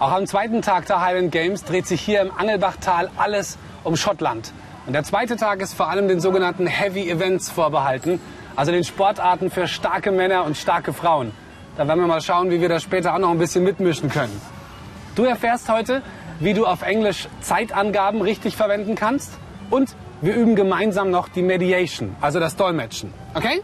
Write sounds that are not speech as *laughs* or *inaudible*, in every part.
Auch am zweiten Tag der Highland Games dreht sich hier im Angelbachtal alles um Schottland. Und der zweite Tag ist vor allem den sogenannten Heavy Events vorbehalten, also den Sportarten für starke Männer und starke Frauen. Da werden wir mal schauen, wie wir das später auch noch ein bisschen mitmischen können. Du erfährst heute, wie du auf Englisch Zeitangaben richtig verwenden kannst und wir üben gemeinsam noch die Mediation, also das Dolmetschen. Okay?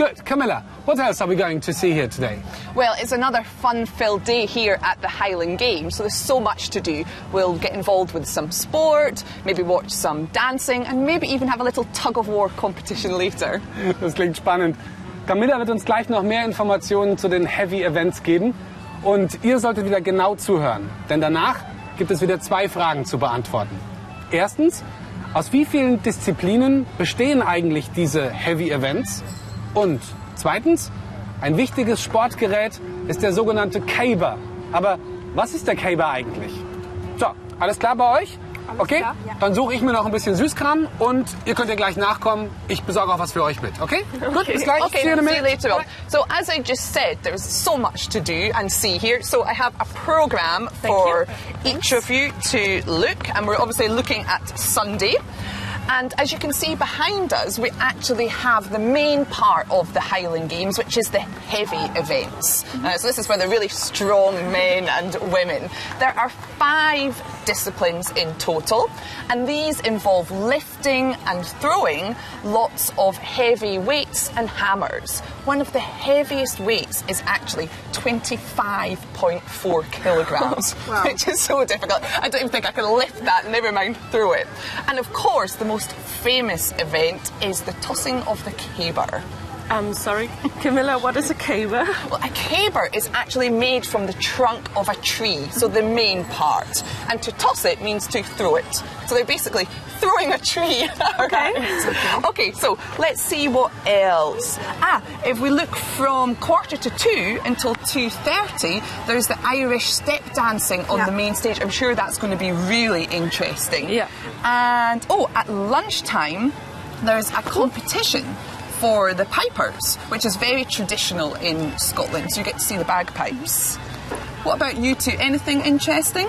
Good. Camilla, what else are we going to see here today? Well, it's another fun-filled day here at the Highland Games, so there's so much to do. We'll get involved with some sport, maybe watch some dancing, and maybe even have a little tug-of-war competition later. Das klingt spannend. Camilla wird uns gleich noch mehr Informationen zu den Heavy Events geben. Und ihr solltet wieder genau zuhören, denn danach gibt es wieder zwei Fragen zu beantworten. Erstens, aus wie vielen Disziplinen bestehen eigentlich diese Heavy Events? Und zweitens, ein wichtiges Sportgerät ist der sogenannte Caber. Aber was ist der Caber eigentlich? So, alles klar bei euch? okay, klar, ja. dann suche ich mir noch ein bisschen Süßkram und ihr könnt ja gleich nachkommen. Ich besorge auch was für euch mit, okay? Gut, bis gleich. Okay, See you see you later on. So as I just said, there's so much to do and see here. So I have a program for each of you to look, and we're obviously looking at Sunday. And as you can see behind us, we actually have the main part of the Highland Games, which is the heavy events. Uh, so this is for the really strong men and women. There are five disciplines in total, and these involve lifting and throwing lots of heavy weights and hammers. One of the heaviest weights is actually 25.4 kilograms, *laughs* which is so difficult. I don't even think I can lift that, never mind throw it. And of course, the most famous event is the tossing of the caber. I'm sorry, Camilla, what is a caber? Well, a caber is actually made from the trunk of a tree, so the main part. And to toss it means to throw it. So they're basically throwing a tree *laughs* okay. Okay, so let's see what else. Ah, if we look from quarter to two until 2.30, there's the Irish step dancing on Yeah. the main stage. I'm sure that's going to be really interesting. Yeah. And, oh, at lunchtime, there's a competition for the pipers, which is very traditional in Scotland. So you get to see the bagpipes. What about you two? Anything interesting?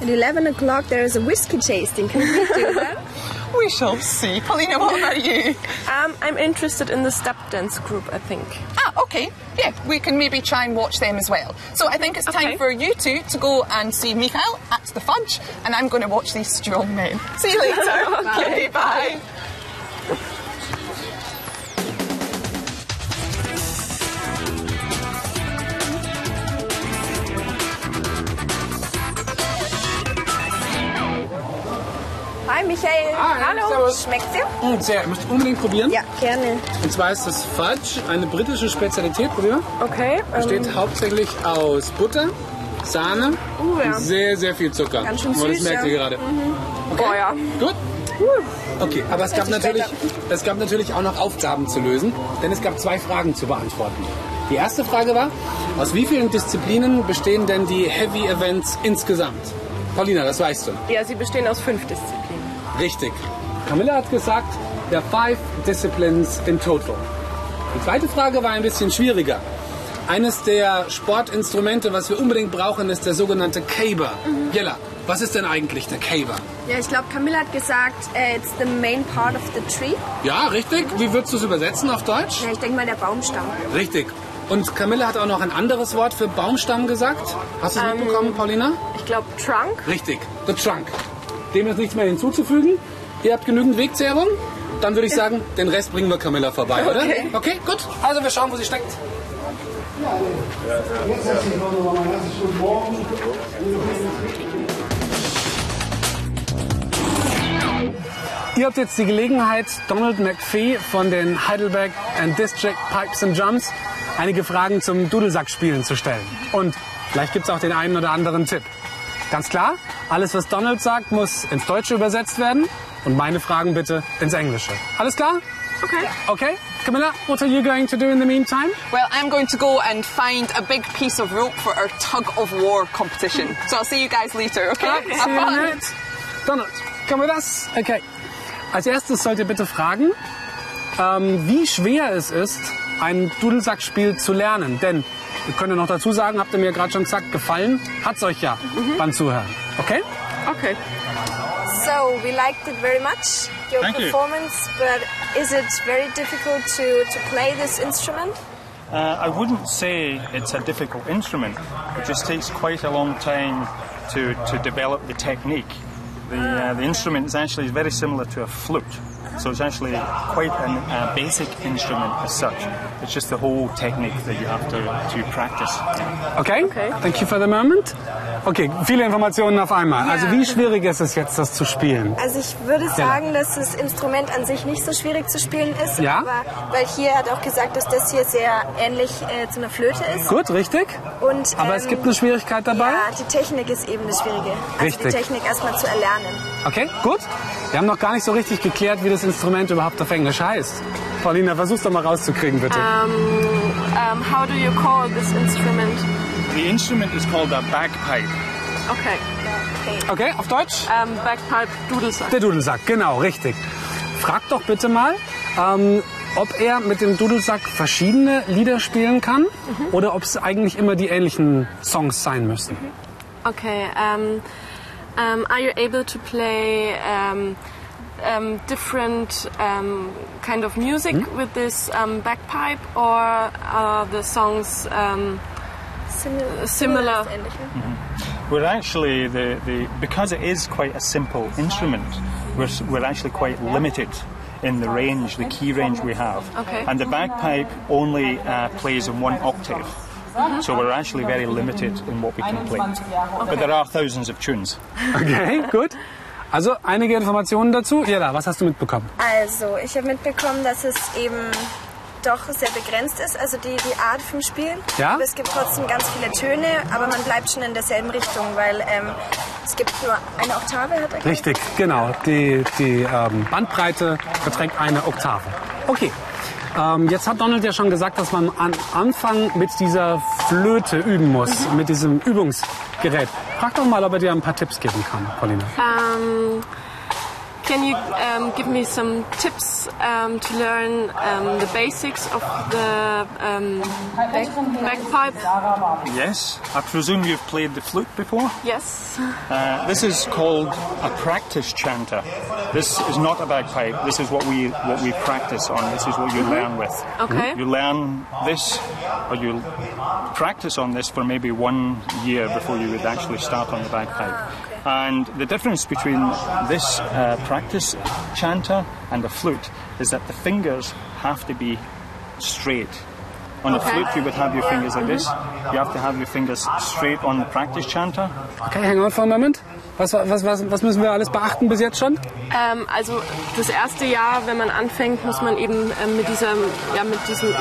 At 11 o'clock, there is a whiskey tasting. Can we do that? *laughs* We shall see. Paulina, what about you? Um, I'm interested in the step dance group, I think. Ah, okay. Yeah, we can maybe try and watch them as well. So I think it's time Okay. for you two to go and see Michael at the fudge, and I'm going to watch these strong men. See you later. *laughs* okay, bye. Hi, Michael. Hi, servus. Schmeckt's dir? Mm, sehr, ihr müsst unbedingt probieren. Ja, gerne. Und zwar ist das Fudge eine britische Spezialität. Probier mal. Okay. Besteht Ähm, hauptsächlich aus Butter, Sahne Uh, ja. und sehr, sehr viel Zucker. Ganz schön das süß, merkt ja. ihr gerade. Okay. Oh ja. Gut? Okay, aber es gab, natürlich, es gab natürlich auch noch Aufgaben zu lösen, denn es gab zwei Fragen zu beantworten. Die erste Frage war, aus wie vielen Disziplinen bestehen denn die Heavy Events insgesamt? Paulina, das weißt du. ja, sie bestehen aus fünf Disziplinen. Richtig. Camilla hat gesagt, there are five disciplines in total. Die zweite Frage war ein bisschen schwieriger. Eines der Sportinstrumente, was wir unbedingt brauchen, ist der sogenannte Caber. Jella, was ist denn eigentlich der Caber? Ja, ich glaube, Camilla hat gesagt, äh, it's the main part of the tree. Ja, richtig. Wie würdest du es übersetzen auf Deutsch? Ja, ich denke mal der Baumstamm. Richtig. Und Camilla hat auch noch ein anderes Wort für Baumstamm gesagt. Hast du es mitbekommen, Paulina? Ich glaube Trunk. Richtig. The Trunk. Dem ist nichts mehr hinzuzufügen. Ihr habt genügend Wegzehrung. Dann würde ich sagen, den Rest bringen wir Camilla vorbei, oder? Okay. Okay, gut. Also wir schauen, wo sie steckt. Ihr habt jetzt die Gelegenheit, Donald McPhee von den Heidelberg and District Pipes and Drums einige Fragen zum Dudelsackspielen zu stellen. Und vielleicht gibt es auch den einen oder anderen Tipp. Ganz klar, alles, was Donald sagt, muss ins Deutsche übersetzt werden und meine Fragen bitte ins Englische. Alles klar? Okay. Okay. Camilla, what are you going to do in the meantime? Well, I'm going to go and find a big piece of rope for our tug of war competition. So I'll see you guys later, okay? Okay, Have fun. Donald, komm with us. Okay. Als erstes sollt ihr bitte fragen, ähm, wie schwer es ist, ein Dudelsackspiel zu lernen. Denn, wir können ja noch dazu sagen, habt ihr mir gerade schon gesagt, gefallen hat's euch ja beim Zuhören. Okay? Okay. So we liked it very much, your Thank you. performance, but is it very difficult to, to play this instrument? Uh, I wouldn't say it's a difficult instrument. It just takes quite a long time to, to develop the technique. The, uh, the instrument is actually very similar to a flute. So it's actually quite a uh, basic instrument as such. It's just the whole technique that you have to, to practice. Okay? Okay. Thank you for the moment. Okay, viele Informationen auf einmal. Also wie schwierig ist es jetzt, das zu spielen? Also ich würde sagen, dass das Instrument an sich nicht so schwierig zu spielen ist. Ja? Aber weil hier hat auch gesagt, dass das hier sehr ähnlich äh, zu einer Flöte ist. Gut, richtig? Und, Aber ähm, es gibt eine Schwierigkeit dabei? Ja, die Technik ist eben das Schwierige. Also Richtig. die Technik erstmal zu erlernen. Okay, gut. Wir haben noch gar nicht so richtig geklärt, wie das Instrument überhaupt auf Englisch heißt. Paulina, versuch's doch mal rauszukriegen, bitte. Um, how do you call this instrument? The instrument is called a bagpipe. Okay. Okay, auf Deutsch? Um, bagpipe Dudelsack. Der Dudelsack, genau, richtig. Frag doch bitte mal, ähm, ob er mit dem Dudelsack verschiedene Lieder spielen kann oder ob es eigentlich immer die ähnlichen Songs sein müssen. Okay. Um, um, are you able to play um, um, different um, kind of music with this um, bagpipe, or are the songs um, Simil Similar. ist ähnlich, ne? We're actually the, the because it is quite a simple instrument. We're we're actually quite limited in the range, the key range we have. Okay. And the bagpipe only uh, plays in one octave. So we're actually very limited in what we can play. But there are thousands of tunes. *laughs* Okay, gut. Also einige Informationen dazu. Jella, was hast du mitbekommen? Also, ich habe mitbekommen, dass es eben doch sehr begrenzt ist, also die, die Art vom Spielen. Ja? Aber es gibt trotzdem ganz viele Töne, aber man bleibt schon in derselben Richtung, weil ähm, es gibt nur eine Oktave, hat er. Richtig, genau. Die, die ähm, Bandbreite beträgt eine Oktave. Okay. Ähm, jetzt hat Donald ja schon gesagt, dass man am Anfang mit dieser Flöte üben muss, mit diesem Übungsgerät. Frag doch mal, ob er dir ein paar Tipps geben kann, Paulina. Um, can you um, give me some tips um, to learn um, the basics of the um, bagpipe? Yes, I presume you've played the flute before. Yes. Uh, this is called a practice chanter. This is not a bagpipe. This is what we what we practice on. This is what you learn with. Okay. You learn this, or you practice on this for maybe one year before you would actually start on the bagpipe. And the difference between this uh, practice chanter and a flute is that the fingers have to be straight. On a flute, you would have your fingers like this. You have to have your fingers straight on the practice chanter. Okay, hang on for a moment. Was, was, was, was müssen wir alles beachten bis jetzt schon? Ähm, also das erste Jahr, wenn man anfängt, muss man eben ähm, mit, diesem, ja, mit diesem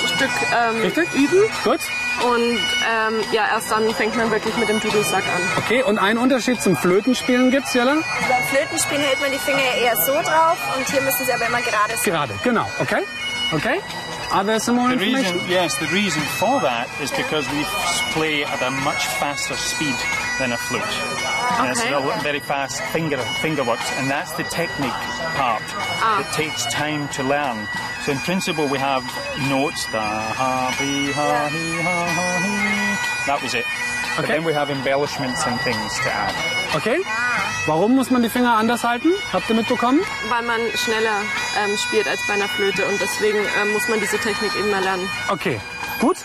Übungsstück ähm, Richtig? üben. Gut. Und ähm, ja, erst dann fängt man wirklich mit dem Dudelsack an. Okay, und einen Unterschied zum Flötenspielen gibt's, Jella? Beim Flötenspielen hält man die Finger eher so drauf und hier müssen sie aber immer gerade sein. Gerade, genau. Okay? Okay? Are there some more The information? reason, yes, the reason for that is because we play at a much faster speed than a flute. And it's Okay. a very fast finger finger works, and that's the technique part Ah. that takes time to learn. So in principle, we have notes da ha be ha he ha ha he. That was it. But Okay. then we have embellishments and things to add. Okay? Warum muss man die Finger anders halten? Habt ihr mitbekommen? Weil man schneller ähm, spielt als bei einer Flöte und deswegen ähm, muss man diese Technik eben erlernen. Okay, gut.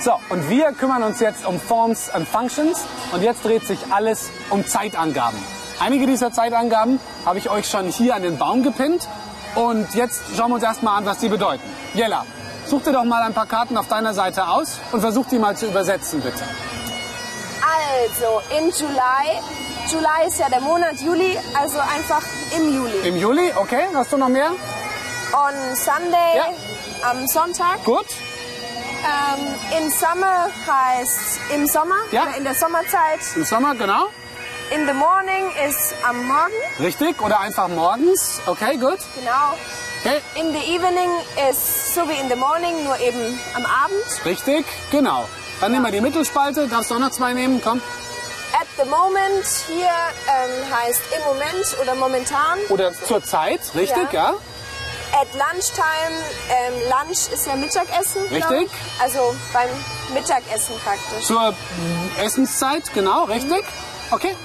So, und wir kümmern uns jetzt um Forms and Functions und jetzt dreht sich alles um Zeitangaben. Einige dieser Zeitangaben habe ich euch schon hier an den Baum gepinnt und jetzt schauen wir uns erstmal an, was die bedeuten. Jella, such dir doch mal ein paar Karten auf deiner Seite aus und versuch die mal zu übersetzen, bitte. Also, in July, July ist ja der Monat Juli, also einfach im Juli. Im Juli, okay, hast du noch mehr? On Sunday, Ja. am Sonntag. Gut. Ähm, in Summer heißt im Sommer Ja. oder in der Sommerzeit. Im Sommer, genau. In the morning ist am Morgen, Richtig. Oder einfach morgens. Okay, gut. genau. Okay. In the evening ist so wie in the morning, nur eben am Abend. Richtig, genau. Dann nehmen wir die Mittelspalte. Darfst du auch noch zwei nehmen? Komm. At the moment hier ähm, heißt im Moment oder momentan. Oder zur Zeit, richtig, ja? Ja. At lunchtime, ähm, Lunch ist ja Mittagessen. Richtig. ich. Also beim Mittagessen praktisch. Zur Essenszeit, genau, richtig. Okay.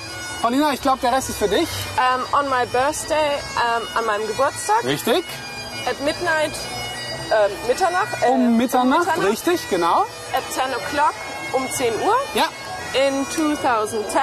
Paulina, ich glaube, der Rest ist für dich. Ähm, on my birthday, ähm, an meinem Geburtstag, Richtig. at midnight, ähm, Mitternacht. Äh, Um Mitternacht, Mitternacht, richtig, genau. At 10 o'clock, um 10 Uhr. Ja, In 2010,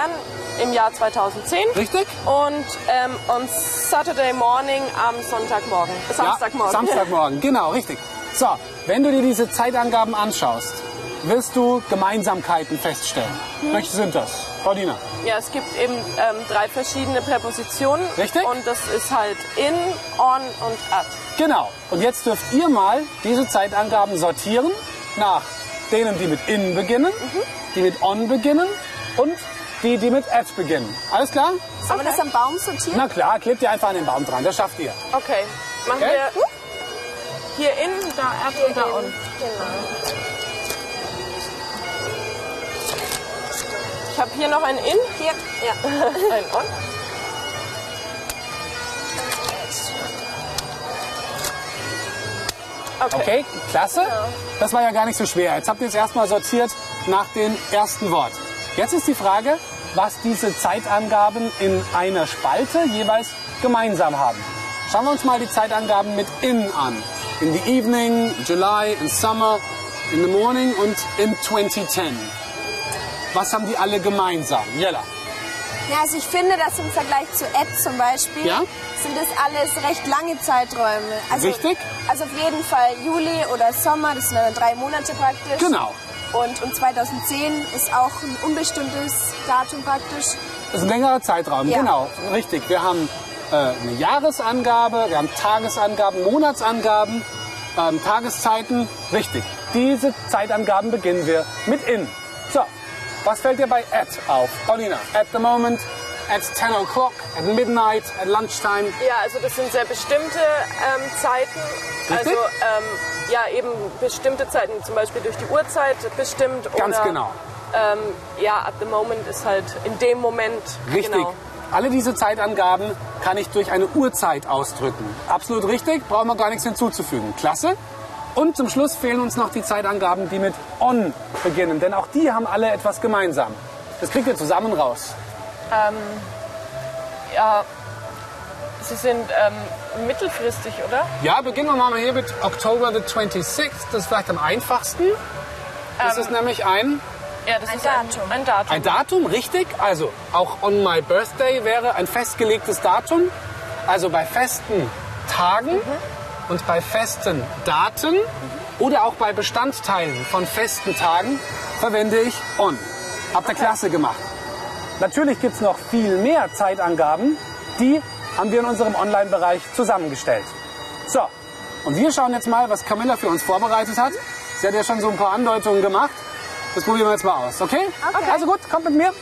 im Jahr 2010. richtig. Und ähm, on Saturday morning am Sonntagmorgen. Samstagmorgen. Ja, Samstagmorgen, *laughs* genau, richtig. So, wenn du dir diese Zeitangaben anschaust, wirst du Gemeinsamkeiten feststellen. Hm. Welche sind das? Paulina. Ja, es gibt eben ähm, drei verschiedene Präpositionen. Richtig. Und das ist halt in, on und at. Genau. Und jetzt dürft ihr mal diese Zeitangaben sortieren nach denen, die mit in beginnen, Mhm. die mit on beginnen und die, die mit at beginnen. Alles klar? Sollen wir das am Baum sortieren? Na klar, klebt ihr einfach an den Baum dran. Das schafft ihr. Okay. Machen Okay. wir hier in, da at und da on. Genau. Ich habe hier noch ein in, Hier, ja. *laughs* ein on. Okay. Okay, klasse. Das war ja gar nicht so schwer. Jetzt habt ihr es erstmal sortiert nach dem ersten Wort. Jetzt ist die Frage, was diese Zeitangaben in einer Spalte jeweils gemeinsam haben. Schauen wir uns mal die Zeitangaben mit in an. In the evening, July, in summer, in the morning und in 2010. Was haben die alle gemeinsam? Jella. Ja, also ich finde, dass im Vergleich zu Ed zum Beispiel Ja. sind das alles recht lange Zeiträume. Also, Richtig. Also auf jeden Fall Juli oder Sommer, das sind dann drei Monate praktisch. Genau. Und, und 2010 ist auch ein unbestimmtes Datum praktisch. Das ist ein längerer Zeitraum, Ja. genau, richtig. Wir haben äh, eine Jahresangabe, wir haben Tagesangaben, Monatsangaben, ähm, Tageszeiten, richtig. Diese Zeitangaben beginnen wir mit in. So, was fällt dir bei at auf? Paulina, at the moment, at 10 o'clock, at midnight, at lunchtime. Ja, also das sind sehr bestimmte ähm, Zeiten. Richtig. Also ähm, ja, eben bestimmte Zeiten, zum Beispiel durch die Uhrzeit bestimmt. Ganz oder, genau. Ähm, ja, at the moment ist halt in dem Moment. Richtig. Genau. Alle diese Zeitangaben kann ich durch eine Uhrzeit ausdrücken. Absolut richtig, brauchen wir gar nichts hinzuzufügen. Klasse. Und zum Schluss fehlen uns noch die Zeitangaben, die mit on beginnen, denn auch die haben alle etwas gemeinsam. Das kriegt ihr zusammen raus. Ja, sie sind ähm, mittelfristig, oder? Ja, beginnen wir mal hier mit October the 26th. Das ist vielleicht am einfachsten. Das ist nämlich ein, Ja, das Ein ist Datum. Ein, ein Datum. ein Datum, richtig? Also auch on my birthday wäre ein festgelegtes Datum. Also bei festen Tagen und bei festen Daten oder auch bei Bestandteilen von festen Tagen verwende ich on. Habt ihr klasse gemacht. Natürlich gibt es noch viel mehr Zeitangaben, die haben wir in unserem Online-Bereich zusammengestellt. So, und wir schauen jetzt mal, was Camilla für uns vorbereitet hat. Sie hat ja schon so ein paar Andeutungen gemacht. Das probieren wir jetzt mal aus, okay? Okay. Also gut, kommt mit mir.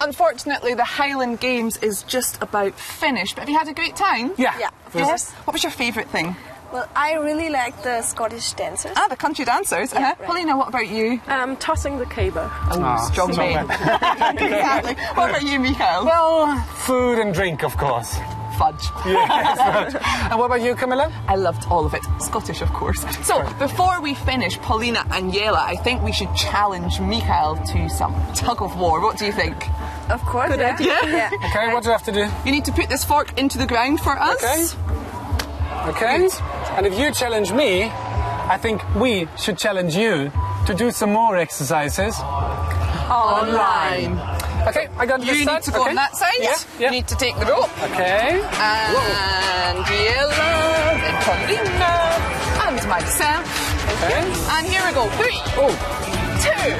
Hi. Unfortunately, the Highland Games is just about finished. But have you had a great time? Yeah. Yeah. Yes. What was your favourite thing? Well, I really like the Scottish dancers. Ah, the country dancers. uh-huh. Paulina, what about you? Um, tossing the cable. Oh, strong strong man. *laughs* exactly. What about you, Michael? Well, food and drink, of course. Fudge. Yes. *laughs* and what about you, Camilla? I loved all of it. Scottish, of course. So, before we finish, Paulina and Yela, I think we should challenge Michael to some tug of war. What do you think? Of course, yeah. idea. yeah. *laughs* Okay, what do you have to do? You need to put this fork into the ground for us. Okay. Okay? And if you challenge me, I think we should challenge you to do some more exercises. Online. Okay, I got You need to go okay. on that side. Yeah, yeah. You need to take the rope. Okay. And yellow, then Paulina, and myself. Okay. And here we go. Three, Oh. two,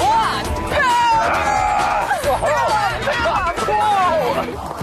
one, pull! Pull, pull, pull.